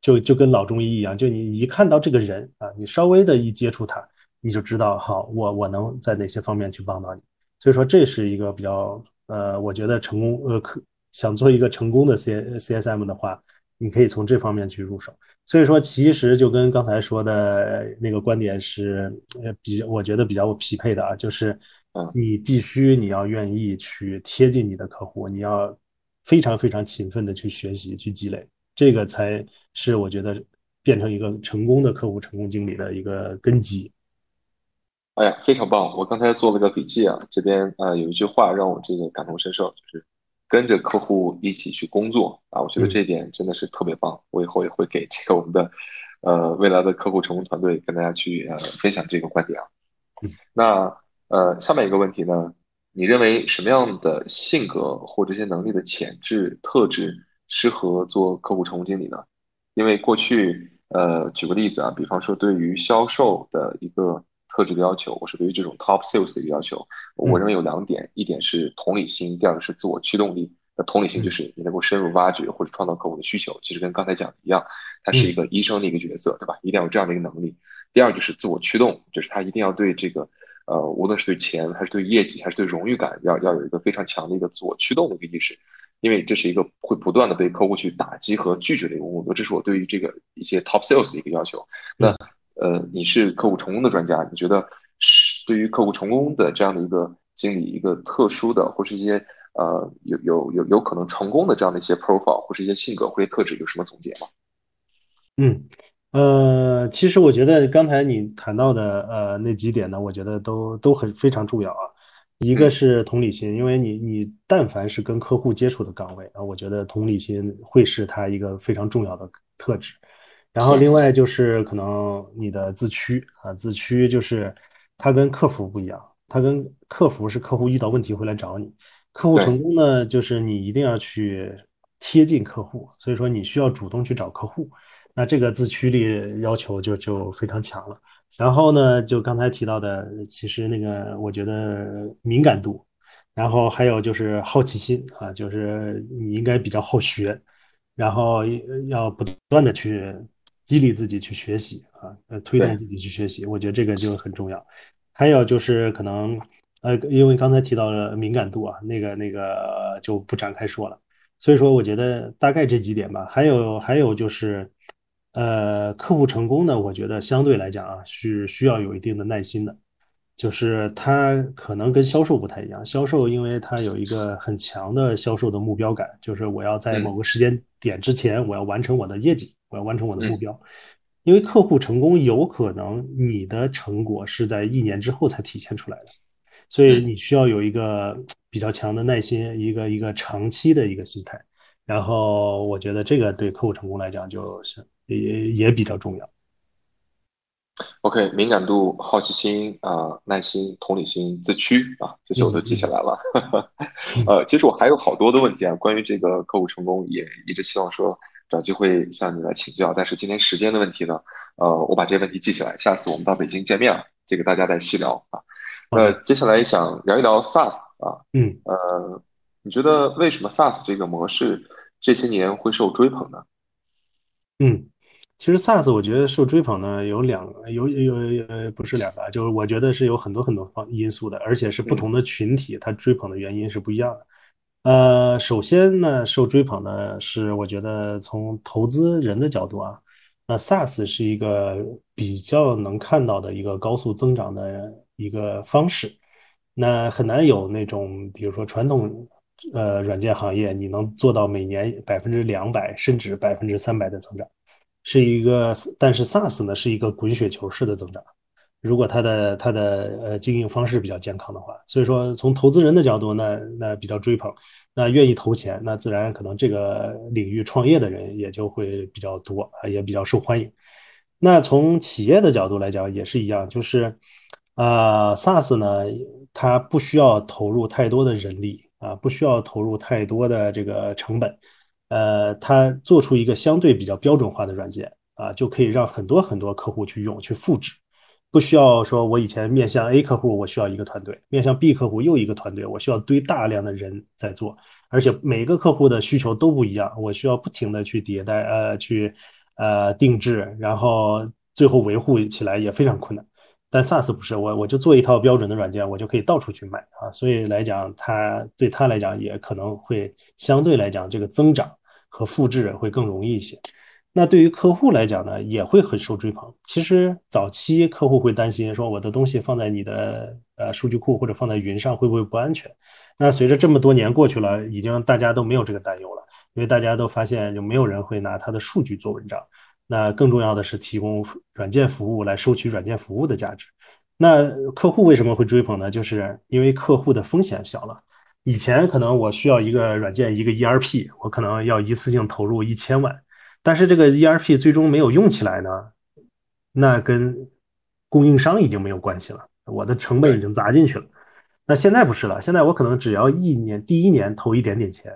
就就跟老中医一样，就你一看到这个人啊，你稍微的一接触他，你就知道，好，我我能在哪些方面去帮到你。所以说，这是一个比较呃，我觉得成功呃可想做一个成功的 C C S M 的话，你可以从这方面去入手。所以说，其实就跟刚才说的那个观点是呃比我觉得比较匹配的啊，就是你必须你要愿意去贴近你的客户，你要非常非常勤奋的去学习去积累，这个才是我觉得变成一个成功的客户成功经理的一个根基。哎呀，非常棒！我刚才做了个笔记啊，这边呃有一句话让我这个感同身受，就是跟着客户一起去工作啊，我觉得这一点真的是特别棒。我以后也会给这个我们的呃未来的客户成功团队跟大家去呃分享这个观点啊。那呃下面一个问题呢，你认为什么样的性格或这些能力的潜质特质适合做客户成功经理呢？因为过去呃举个例子啊，比方说对于销售的一个。特质的要求，我是对于这种 top sales 的一个要求。我认为有两点，一点是同理心，第二个是自我驱动力。那同理心就是你能够深入挖掘或者创造客户的需求，其实跟刚才讲的一样，他是一个医生的一个角色，对吧？一定要有这样的一个能力。第二就是自我驱动，就是他一定要对这个呃，无论是对钱还是对业绩还是对荣誉感，要要有一个非常强的一个自我驱动的一个意识，因为这是一个会不断的被客户去打击和拒绝的一个工作。这是我对于这个一些 top sales 的一个要求。那呃，你是客户成功的专家，你觉得是对于客户成功的这样的一个经理，一个特殊的或是一些呃有有有有可能成功的这样的一些 profile 或是一些性格或者特质，有什么总结吗？嗯，呃，其实我觉得刚才你谈到的呃那几点呢，我觉得都都很非常重要啊。一个是同理心，因为你你但凡是跟客户接触的岗位啊，我觉得同理心会是他一个非常重要的特质。然后另外就是可能你的自驱啊，自驱就是它跟客服不一样，它跟客服是客户遇到问题会来找你，客户成功呢就是你一定要去贴近客户，所以说你需要主动去找客户，那这个自驱力要求就就非常强了。然后呢，就刚才提到的，其实那个我觉得敏感度，然后还有就是好奇心啊，就是你应该比较好学，然后要不断的去。激励自己去学习啊，呃，推动自己去学习，我觉得这个就很重要。还有就是可能，呃，因为刚才提到了敏感度啊，那个那个就不展开说了。所以说，我觉得大概这几点吧。还有还有就是，呃，客户成功呢，我觉得相对来讲啊，是需要有一定的耐心的。就是他可能跟销售不太一样，销售因为他有一个很强的销售的目标感，就是我要在某个时间点之前，我要完成我的业绩。我要完成我的目标，因为客户成功有可能你的成果是在一年之后才体现出来的，所以你需要有一个比较强的耐心，一个一个长期的一个心态。然后我觉得这个对客户成功来讲就是也也比较重要。OK，敏感度、好奇心啊、耐心、同理心、自驱啊，这些我都记下来了。呃，其实我还有好多的问题啊，关于这个客户成功，也一直希望说。找机会向你来请教，但是今天时间的问题呢，呃，我把这些问题记起来，下次我们到北京见面了，这个大家再细聊啊。呃，接下来想聊一聊 SaaS 啊，嗯，呃，你觉得为什么 SaaS 这个模式这些年会受追捧呢？嗯，其实 SaaS 我觉得受追捧呢有两个，有有呃不是两个，就是我觉得是有很多很多方因素的，而且是不同的群体，它追捧的原因是不一样的。呃，首先呢，受追捧的是我觉得从投资人的角度啊，那 SaaS 是一个比较能看到的一个高速增长的一个方式。那很难有那种，比如说传统呃软件行业，你能做到每年百分之两百甚至百分之三百的增长，是一个。但是 SaaS 呢，是一个滚雪球式的增长。如果他的他的呃经营方式比较健康的话，所以说从投资人的角度，那那比较追捧，那愿意投钱，那自然可能这个领域创业的人也就会比较多啊，也比较受欢迎。那从企业的角度来讲也是一样，就是啊，SaaS 呢，它不需要投入太多的人力啊，不需要投入太多的这个成本，呃，它做出一个相对比较标准化的软件啊，就可以让很多很多客户去用去复制。不需要说，我以前面向 A 客户，我需要一个团队；面向 B 客户又一个团队，我需要堆大量的人在做，而且每个客户的需求都不一样，我需要不停的去迭代，呃，去呃定制，然后最后维护起来也非常困难。但 SaaS 不是，我我就做一套标准的软件，我就可以到处去卖啊。所以来讲，它对它来讲也可能会相对来讲，这个增长和复制会更容易一些。那对于客户来讲呢，也会很受追捧。其实早期客户会担心说，我的东西放在你的呃数据库或者放在云上会不会不安全？那随着这么多年过去了，已经大家都没有这个担忧了，因为大家都发现就没有人会拿他的数据做文章。那更重要的是提供软件服务来收取软件服务的价值。那客户为什么会追捧呢？就是因为客户的风险小了。以前可能我需要一个软件一个 ERP，我可能要一次性投入一千万，但是这个 ERP 最终没有用起来呢，那跟供应商已经没有关系了，我的成本已经砸进去了。那现在不是了，现在我可能只要一年第一年投一点点钱，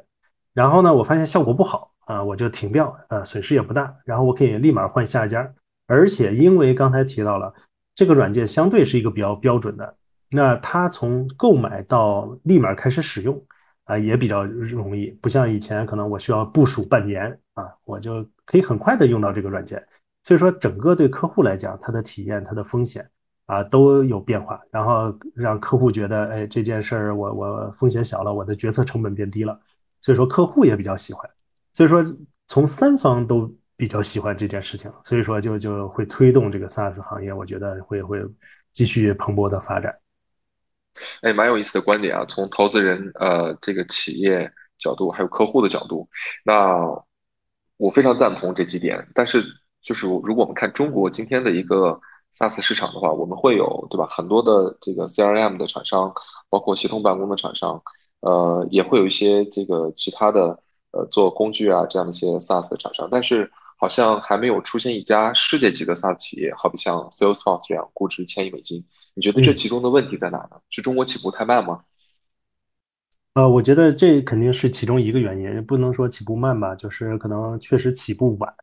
然后呢，我发现效果不好。啊，我就停掉，呃，损失也不大，然后我可以立马换下一家，而且因为刚才提到了这个软件相对是一个比较标准的，那它从购买到立马开始使用啊也比较容易，不像以前可能我需要部署半年啊，我就可以很快的用到这个软件，所以说整个对客户来讲，它的体验、它的风险啊都有变化，然后让客户觉得，哎，这件事儿我我风险小了，我的决策成本变低了，所以说客户也比较喜欢。所以说，从三方都比较喜欢这件事情，所以说就就会推动这个 SaaS 行业，我觉得会会继续蓬勃的发展。哎，蛮有意思的观点啊！从投资人呃这个企业角度，还有客户的角度，那我非常赞同这几点。但是，就是如果我们看中国今天的一个 SaaS 市场的话，我们会有对吧？很多的这个 CRM 的厂商，包括协同办公的厂商，呃，也会有一些这个其他的。呃，做工具啊这样的一些 SaaS 的厂商，但是好像还没有出现一家世界级的 SaaS 企业，好比像 Salesforce 这样估值千亿美金。你觉得这其中的问题在哪呢？是中国起步太慢吗？呃，我觉得这肯定是其中一个原因，不能说起步慢吧，就是可能确实起步晚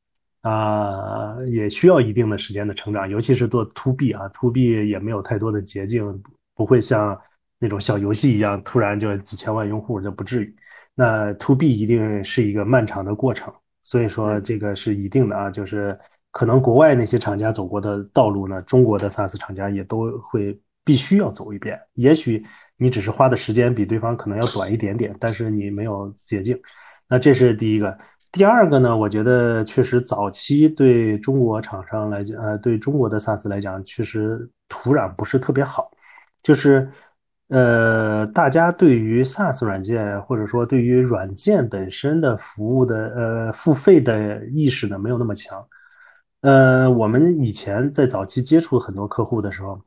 啊，也需要一定的时间的成长，尤其是做 To B 啊，To B 也没有太多的捷径，不会像那种小游戏一样，突然就几千万用户就不至于。那 to B 一定是一个漫长的过程，所以说这个是一定的啊，就是可能国外那些厂家走过的道路呢，中国的 SaaS 厂家也都会必须要走一遍。也许你只是花的时间比对方可能要短一点点，但是你没有捷径。那这是第一个。第二个呢，我觉得确实早期对中国厂商来讲，呃，对中国的 SaaS 来讲，确实土壤不是特别好，就是。呃，大家对于 SaaS 软件或者说对于软件本身的服务的呃付费的意识呢，没有那么强。呃，我们以前在早期接触很多客户的时候，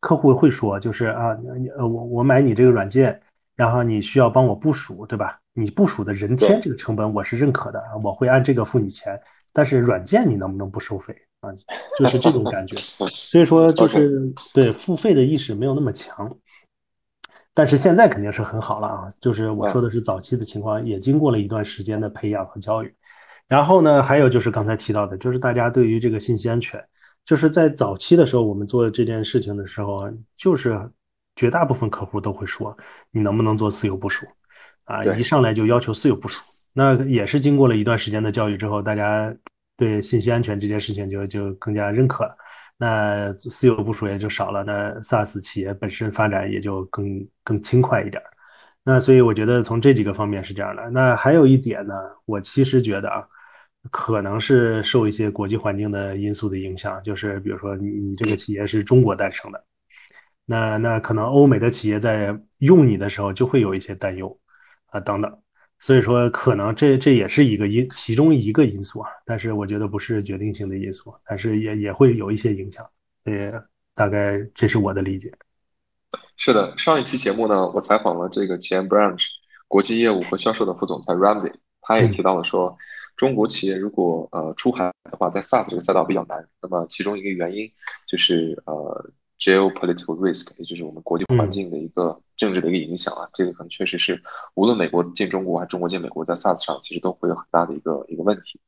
客户会说，就是啊，呃，我我买你这个软件，然后你需要帮我部署，对吧？你部署的人天这个成本我是认可的，我会按这个付你钱。但是软件你能不能不收费啊？就是这种感觉。所以说，就是对付费的意识没有那么强。但是现在肯定是很好了啊，就是我说的是早期的情况，也经过了一段时间的培养和教育。然后呢，还有就是刚才提到的，就是大家对于这个信息安全，就是在早期的时候，我们做这件事情的时候，就是绝大部分客户都会说，你能不能做私有部署？啊，一上来就要求私有部署，那也是经过了一段时间的教育之后，大家对信息安全这件事情就就更加认可了。那私有部署也就少了，那 SaaS 企业本身发展也就更更轻快一点。那所以我觉得从这几个方面是这样的。那还有一点呢，我其实觉得啊，可能是受一些国际环境的因素的影响，就是比如说你你这个企业是中国诞生的，那那可能欧美的企业在用你的时候就会有一些担忧啊等等。所以说，可能这这也是一个因其中一个因素啊，但是我觉得不是决定性的因素，但是也也会有一些影响。呃，大概这是我的理解。是的，上一期节目呢，我采访了这个前 Branch 国际业务和销售的副总裁 Ramsey，他也提到了说，中国企业如果呃出海的话，在 SaaS 这个赛道比较难。那么其中一个原因就是呃。Geopolitical risk，也就是我们国际环境的一个政治的一个影响啊，这个可能确实是无论美国进中国还是中国进美国，在 SaaS 上其实都会有很大的一个一个问题。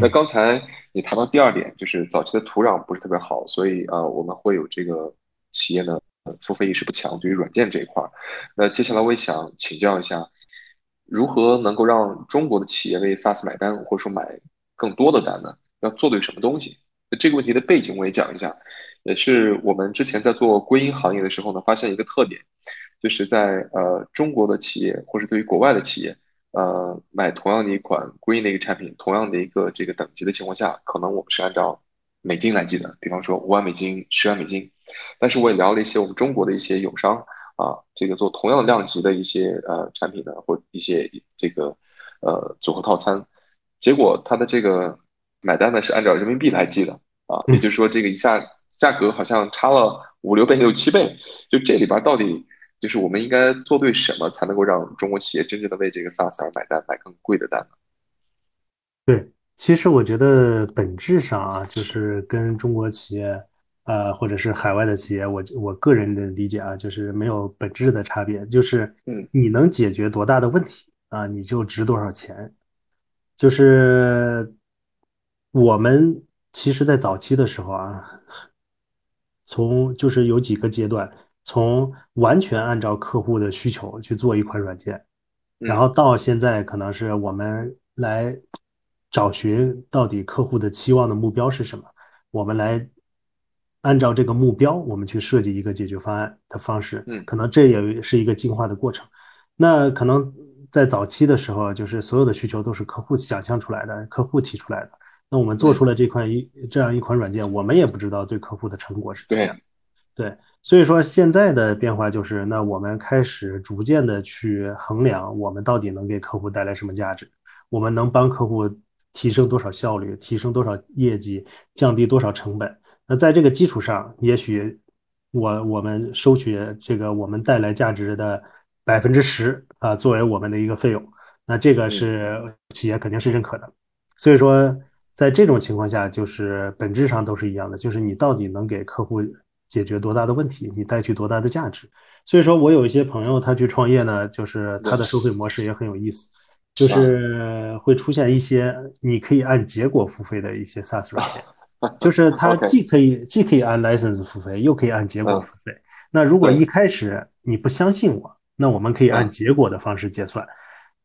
那刚才你谈到第二点，就是早期的土壤不是特别好，所以啊，我们会有这个企业呢付费意识不强，对于软件这一块儿。那接下来我也想请教一下，如何能够让中国的企业为 SaaS 买单，或者说买更多的单呢？要做对什么东西？那这个问题的背景我也讲一下。也是我们之前在做归因行业的时候呢，发现一个特点，就是在呃中国的企业或者对于国外的企业，呃买同样的一款归因的一个产品，同样的一个这个等级的情况下，可能我们是按照美金来计的，比方说五万美金、十万美金。但是我也聊了一些我们中国的一些友商啊，这个做同样量级的一些呃产品的，或一些这个呃组合套餐，结果他的这个买单呢是按照人民币来计的。啊，也就是说，这个一下价格好像差了五六倍、六七倍，就这里边到底就是我们应该做对什么，才能够让中国企业真正的为这个 SaaS 而买单，买更贵的单呢？对，其实我觉得本质上啊，就是跟中国企业，呃，或者是海外的企业，我我个人的理解啊，就是没有本质的差别，就是嗯，你能解决多大的问题啊，你就值多少钱，就是我们。其实，在早期的时候啊，从就是有几个阶段，从完全按照客户的需求去做一款软件，然后到现在可能是我们来找寻到底客户的期望的目标是什么，我们来按照这个目标，我们去设计一个解决方案的方式。嗯，可能这也是一个进化的过程。那可能在早期的时候，就是所有的需求都是客户想象出来的，客户提出来的。那我们做出了这款一这样一款软件，我们也不知道对客户的成果是怎样。对，所以说现在的变化就是，那我们开始逐渐的去衡量，我们到底能给客户带来什么价值，我们能帮客户提升多少效率，提升多少业绩，降低多少成本。那在这个基础上，也许我我们收取这个我们带来价值的百分之十啊，作为我们的一个费用，那这个是企业肯定是认可的。所以说。在这种情况下，就是本质上都是一样的，就是你到底能给客户解决多大的问题，你带去多大的价值。所以说我有一些朋友，他去创业呢，就是他的收费模式也很有意思，就是会出现一些你可以按结果付费的一些 SaaS 软件，就是它既可以既可以按 license 付费，又可以按结果付费。那如果一开始你不相信我，那我们可以按结果的方式结算。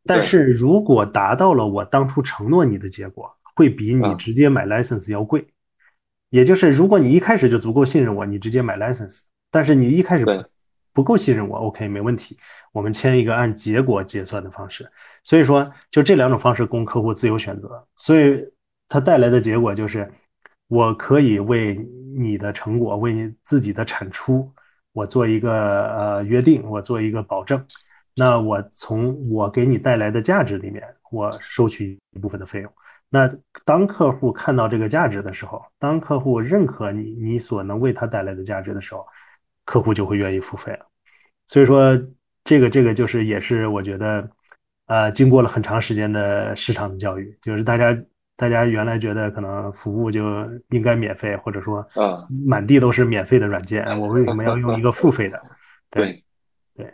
但是如果达到了我当初承诺你的结果，会比你直接买 license 要贵，也就是如果你一开始就足够信任我，你直接买 license，但是你一开始不够信任我，OK 没问题，我们签一个按结果结算的方式。所以说，就这两种方式供客户自由选择。所以它带来的结果就是，我可以为你的成果，为你自己的产出，我做一个呃约定，我做一个保证。那我从我给你带来的价值里面，我收取一部分的费用。那当客户看到这个价值的时候，当客户认可你你所能为他带来的价值的时候，客户就会愿意付费了。所以说，这个这个就是也是我觉得，呃，经过了很长时间的市场的教育，就是大家大家原来觉得可能服务就应该免费，或者说啊，满地都是免费的软件，我为什么要用一个付费的？对对，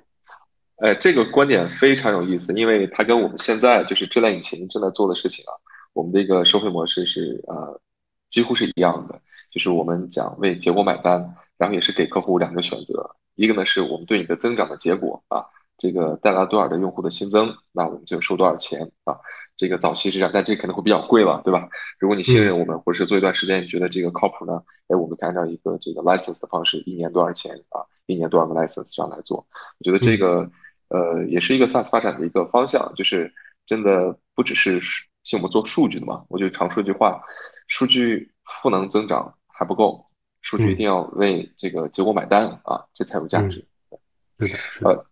哎，这个观点非常有意思，因为它跟我们现在就是智能引擎正在做的事情啊。我们的一个收费模式是呃几乎是一样的，就是我们讲为结果买单，然后也是给客户两个选择，一个呢是我们对你的增长的结果啊，这个带来多少的用户的新增，那我们就收多少钱啊，这个早期是这样，但这可能会比较贵了，对吧？如果你信任我们，或者是做一段时间你觉得这个靠谱呢，哎，我们按照一个这个 license 的方式，一年多少钱啊，一年多少个 license 这样来做，我觉得这个呃也是一个 SaaS 发展的一个方向，就是真的不只是。像我们做数据的嘛，我就常说一句话：数据赋能增长还不够，数据一定要为这个结果买单啊，这才有价值。呃，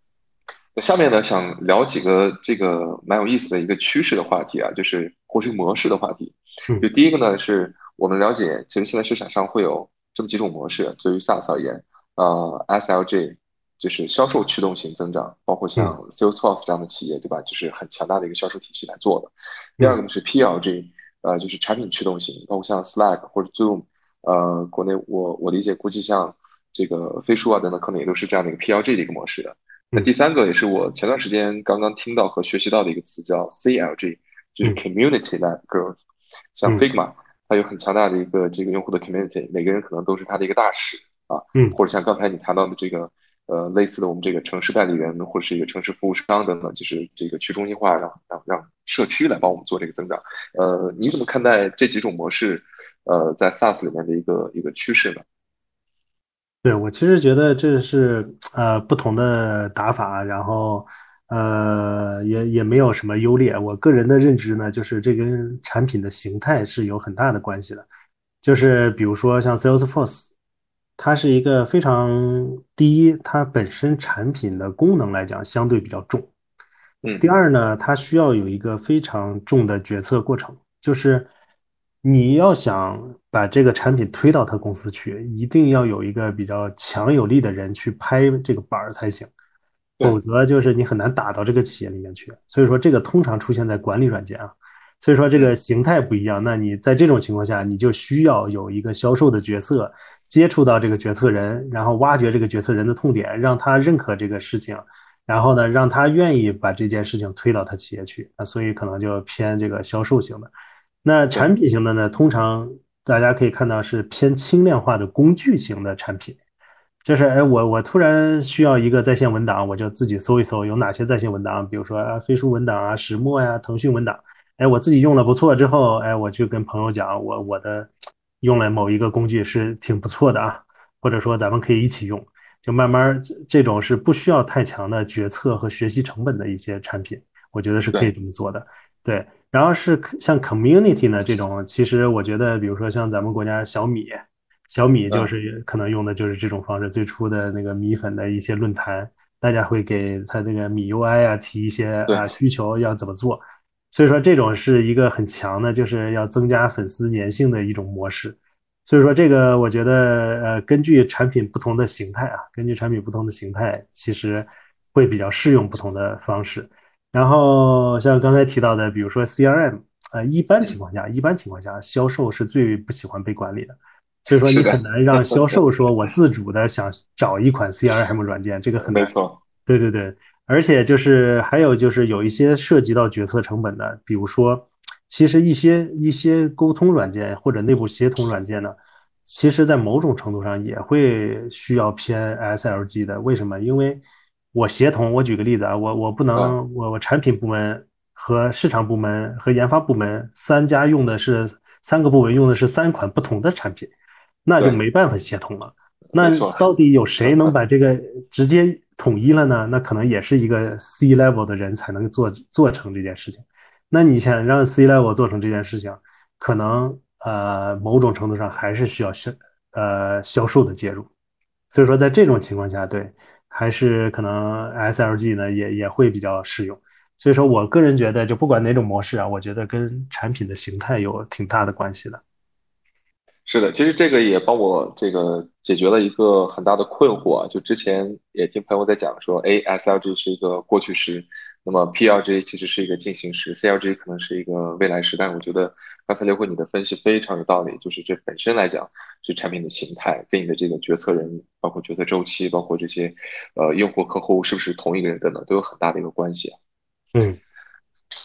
那下面呢，想聊几个这个蛮有意思的一个趋势的话题啊，就是获取模式的话题。就第一个呢，是我们了解，其实现在市场上会有这么几种模式，对于 SaaS 而言，呃，SLG。就是销售驱动型增长，包括像 Salesforce 这样的企业，对吧？就是很强大的一个销售体系来做的。第二个呢是 PLG，呃，就是产品驱动型，包括像 Slack 或者 Zoom，呃，国内我我理解估计像这个飞书啊等等，可能也都是这样的一个 PLG 的一个模式的。那第三个也是我前段时间刚刚听到和学习到的一个词叫 CLG，就是 Community Led Growth。像 Figma，它有很强大的一个这个用户的 Community，每个人可能都是他的一个大使啊。嗯。或者像刚才你谈到的这个。呃，类似的，我们这个城市代理人或者是一个城市服务商等等，就是这个去中心化，让让让社区来帮我们做这个增长。呃，你怎么看待这几种模式？呃，在 SaaS 里面的一个一个趋势呢？对，我其实觉得这是呃不同的打法，然后呃也也没有什么优劣。我个人的认知呢，就是这跟产品的形态是有很大的关系的。就是比如说像 Salesforce，它是一个非常第一，它本身产品的功能来讲相对比较重。嗯第二呢，它需要有一个非常重的决策过程，就是你要想把这个产品推到他公司去，一定要有一个比较强有力的人去拍这个板儿才行，否则就是你很难打到这个企业里面去。所以说，这个通常出现在管理软件啊。所以说这个嗯形态不一样，那你在这种情况下，你就需要有一个销售的角色，接触到这个决策人，然后挖掘这个决策人的痛点，让他认可这个事情，然后呢，让他愿意把这件事情推到他企业去。那所以可能就偏这个销售型的。那产品型的呢，通常大家可以看到是偏轻量化的工具型的产品。就是哎，我我突然需要一个在线文档，我就自己搜一搜有哪些在线文档，比如说啊飞书文档啊、石墨呀、腾讯文档。哎，我自己用了不错之后，哎，我去跟朋友讲，我我的用了某一个工具是挺不错的啊，或者说咱们可以一起用，就慢慢这这种是不需要太强的决策和学习成本的一些产品，我觉得是可以这么做的。对，然后是像 community 呢这种，其实我觉得，比如说像咱们国家小米，小米就嗯是可能用的就是这种方式，最初的那个米粉的一些论坛，大家会给他那个米 UI 啊提一些啊需求要怎么做，所以说这种是一个很强的，就是要增加粉丝粘性的一种模式。所以说这个我觉得呃，根据产品不同的形态啊，根据产品不同的形态，其实会比较适用不同的方式。然后像刚才提到的，比如说 CRM，呃，一般情嗯况下，一般情况下，销售是最不喜欢被管理的。所以说你很难让 销售说我自主的想找一款 CRM 软件，这个很难。没错，对对对，而且就是还有就是有一些涉及到决策成本的，比如说，其实一些一些沟通软件或者内部协同软件呢，其实在某种程度上也会需要偏 SLG 的。为什么？因为我协同，我举个例子啊，我我不啊能我我产品部门和市场部门和研发部门三家用的是三个部门用的是三款不同的产品，那就没办法协同了。那到底有谁能把这个直接统一了呢？那可能也是一个 C level 的人才能做做成这件事情。那你想让 C level 做成这件事情，可能呃某种程度上还是需要销呃销售的介入。所以说在这种情况下，对，还是可能 SLG 呢也也会比较适用。所以说我个人觉得，就不管哪种模式啊，我觉得跟产品的形态有挺大的关系的。是的，其实这个也帮我这个解决了一个很大的困惑啊。就之前也听朋友在讲说，哎，SLG 是一个过去时，那么 PLG 其实是一个进行时，CLG 可能是一个未来时。但我觉得刚才刘辉你的分析非常有道理，就是这本身来讲是产品的形态跟你的这个决策人，包括决策周期，包括这些呃用户客户是不是同一个人等等，都有很大的一个关系啊。嗯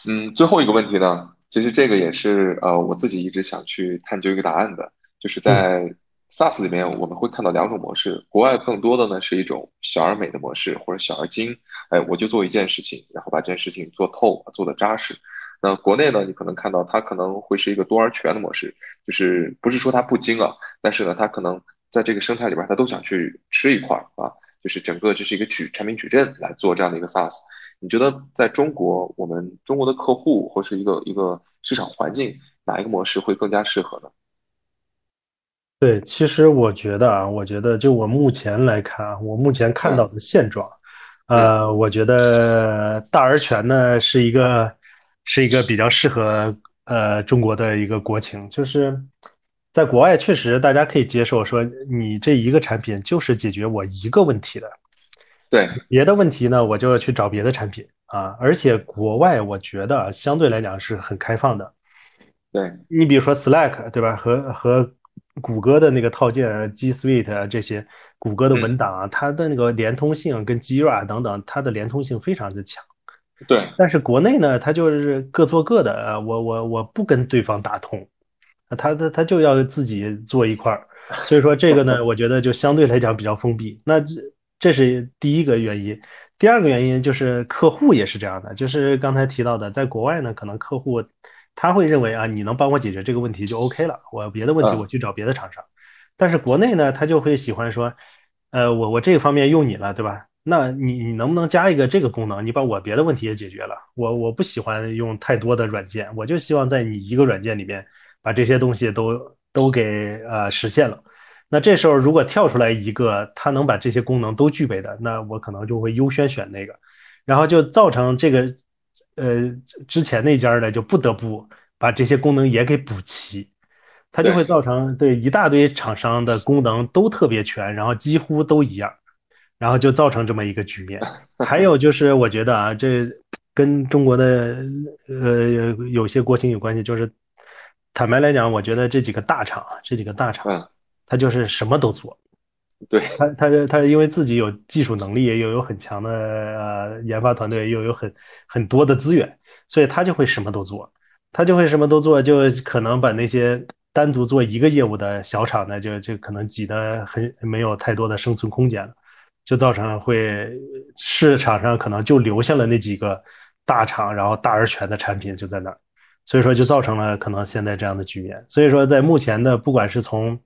嗯，最后一个问题呢，其实这个也是呃我自己一直想去探究一个答案的，就是在 SaaS 里面我们会看到两种模式，国外更多的呢是一种小而美的模式或者小而精，哎，我就做一件事情，然后把这件事情做透，做的扎实。那国内呢，你可能看到它可能会是一个多而全的模式，就是不是说它不精啊，但是呢，它可能在这个生态里边，它都想去吃一块儿啊，就是整个这是一个矩产品矩阵来做这样的一个 SaaS。你觉得在中国，我们中国的客户或是一个一个市场环境，哪一个模式会更加适合呢？对，其实我觉得啊，我觉得就我目前来看啊，我目前看到嗯。的现状，嗯。呃，我觉得大而全呢是一个是一个比较适合呃中国的一个国情，就是在国外确实大家可以接受说你这一个产品就是解决我一个问题的，对，别的问题呢我就要去找别的产品啊，而且国外我觉得啊相对来讲是很开放的。对，你比如说 Slack 对吧？和和谷歌的那个套件 G Suite 啊，这些谷歌的文嗯，档啊，它的那个连通性跟 Jira 等等，它的连通性非常的强。对，但是国内呢，它就是各做各的啊，我我我不跟对方打通，啊他他他就要自己做一块儿，所以说这个呢，我觉得就相对来讲比较封闭。那这这是第一个原因，第二个原因就是客户也是这样的，就是刚才提到的，在国外呢，可能客户他会认为啊，你能帮我解决这个问题就 OK 了，我别的问题我嗯，去找别的厂商。但是国内呢，他就会喜欢说，呃，我我这个方面用你了，对吧？那你你能不能加一个这个功能？你把我别的问题也解决了。我我不喜欢用太多的软件，我就希望在你一个软件里面把这些东西都都给呃实现了。那这时候如果跳出来一个它能把这些功能都具备的，那我可能就会优先选那个，然后就造成这个呃之前那家的就不得不把这些功能也给补齐。它就会造成对一大堆厂商的功能都特别全，然后几乎都一样，然后就造成这么一个局面。还有就是，我觉得啊，这跟中国的呃有些国情有关系。就是坦白来讲，我觉得这几个大厂，这几个大厂，它就是什么都做。对 他，他他因为自己有技术能力，又有很强的呃研发团队，又有很很多的资源，所以他就会什么都做。他就会什么都做，就可能把那些。单独做一个业务的小厂呢，就就可能挤得很没有太多的生存空间了，就造成会市场上可能就留下了那几个大厂，然后大而全的产品就在那儿，所以说就造成了可能现在这样的局面。所以说在目前的不管是从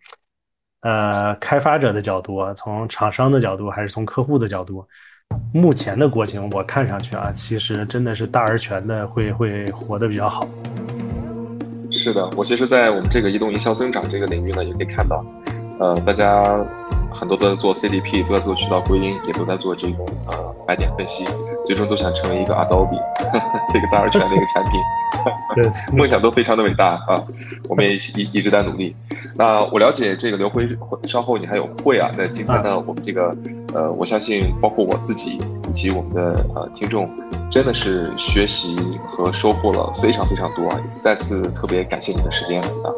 呃开发者的角度，从厂商的角度，还是从客户的角度，目前的国情我看上去啊，其实真的是大而全的会会活得比较好。是的，我其实，在我们这个移动营销增长这个领域呢，也可以看到，呃，大家很多都在做 CDP，都在做渠道归因，也都在做这种呃白点分析，最终都想成为一个 Adobe 这个大而全的一个产品，对，梦想都非常的伟大啊，我们也一一直在努力。那我了解这个刘辉，稍后你还有会啊，那今天呢，我们这个呃，我相信包括我自己以及我们的呃听众。真的是学习和收获了非常非常多啊，再次特别感谢你的时间啊！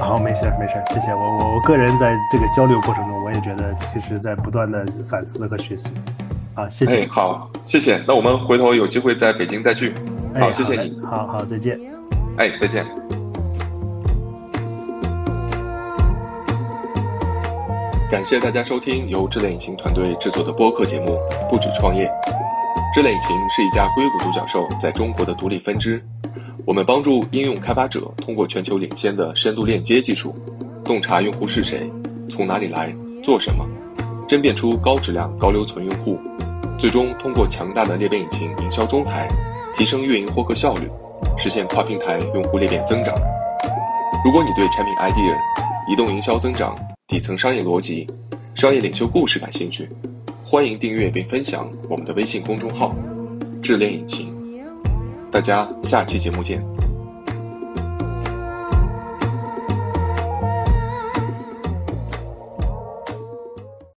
好，没事没事，谢谢我我我个人在这个交流过程中，我也觉得其实在不断的反思和学习。好，谢谢。好，谢谢。那我们回头有机会在北京再聚。好，谢谢你。好好，再见。哎，再见。感谢大家收听由智联引擎团队制作的播客节目《不止创业》。智联引擎是一家硅谷独角兽在中国的独立分支，我们帮助应用开发者通过全球领先的深度链接技术，洞察用户是谁、从哪里来、做什么，甄别出高质量高留存用户，最终通过强大的裂变引擎营销中台，提升运营获客效率，实现跨平台用户裂变增长。如果你对产品 idea、移动营销增长、底层商业逻辑、商业领袖故事感兴趣，欢迎订阅并分享我们的微信公众号“智联引擎”，大家下期节目见。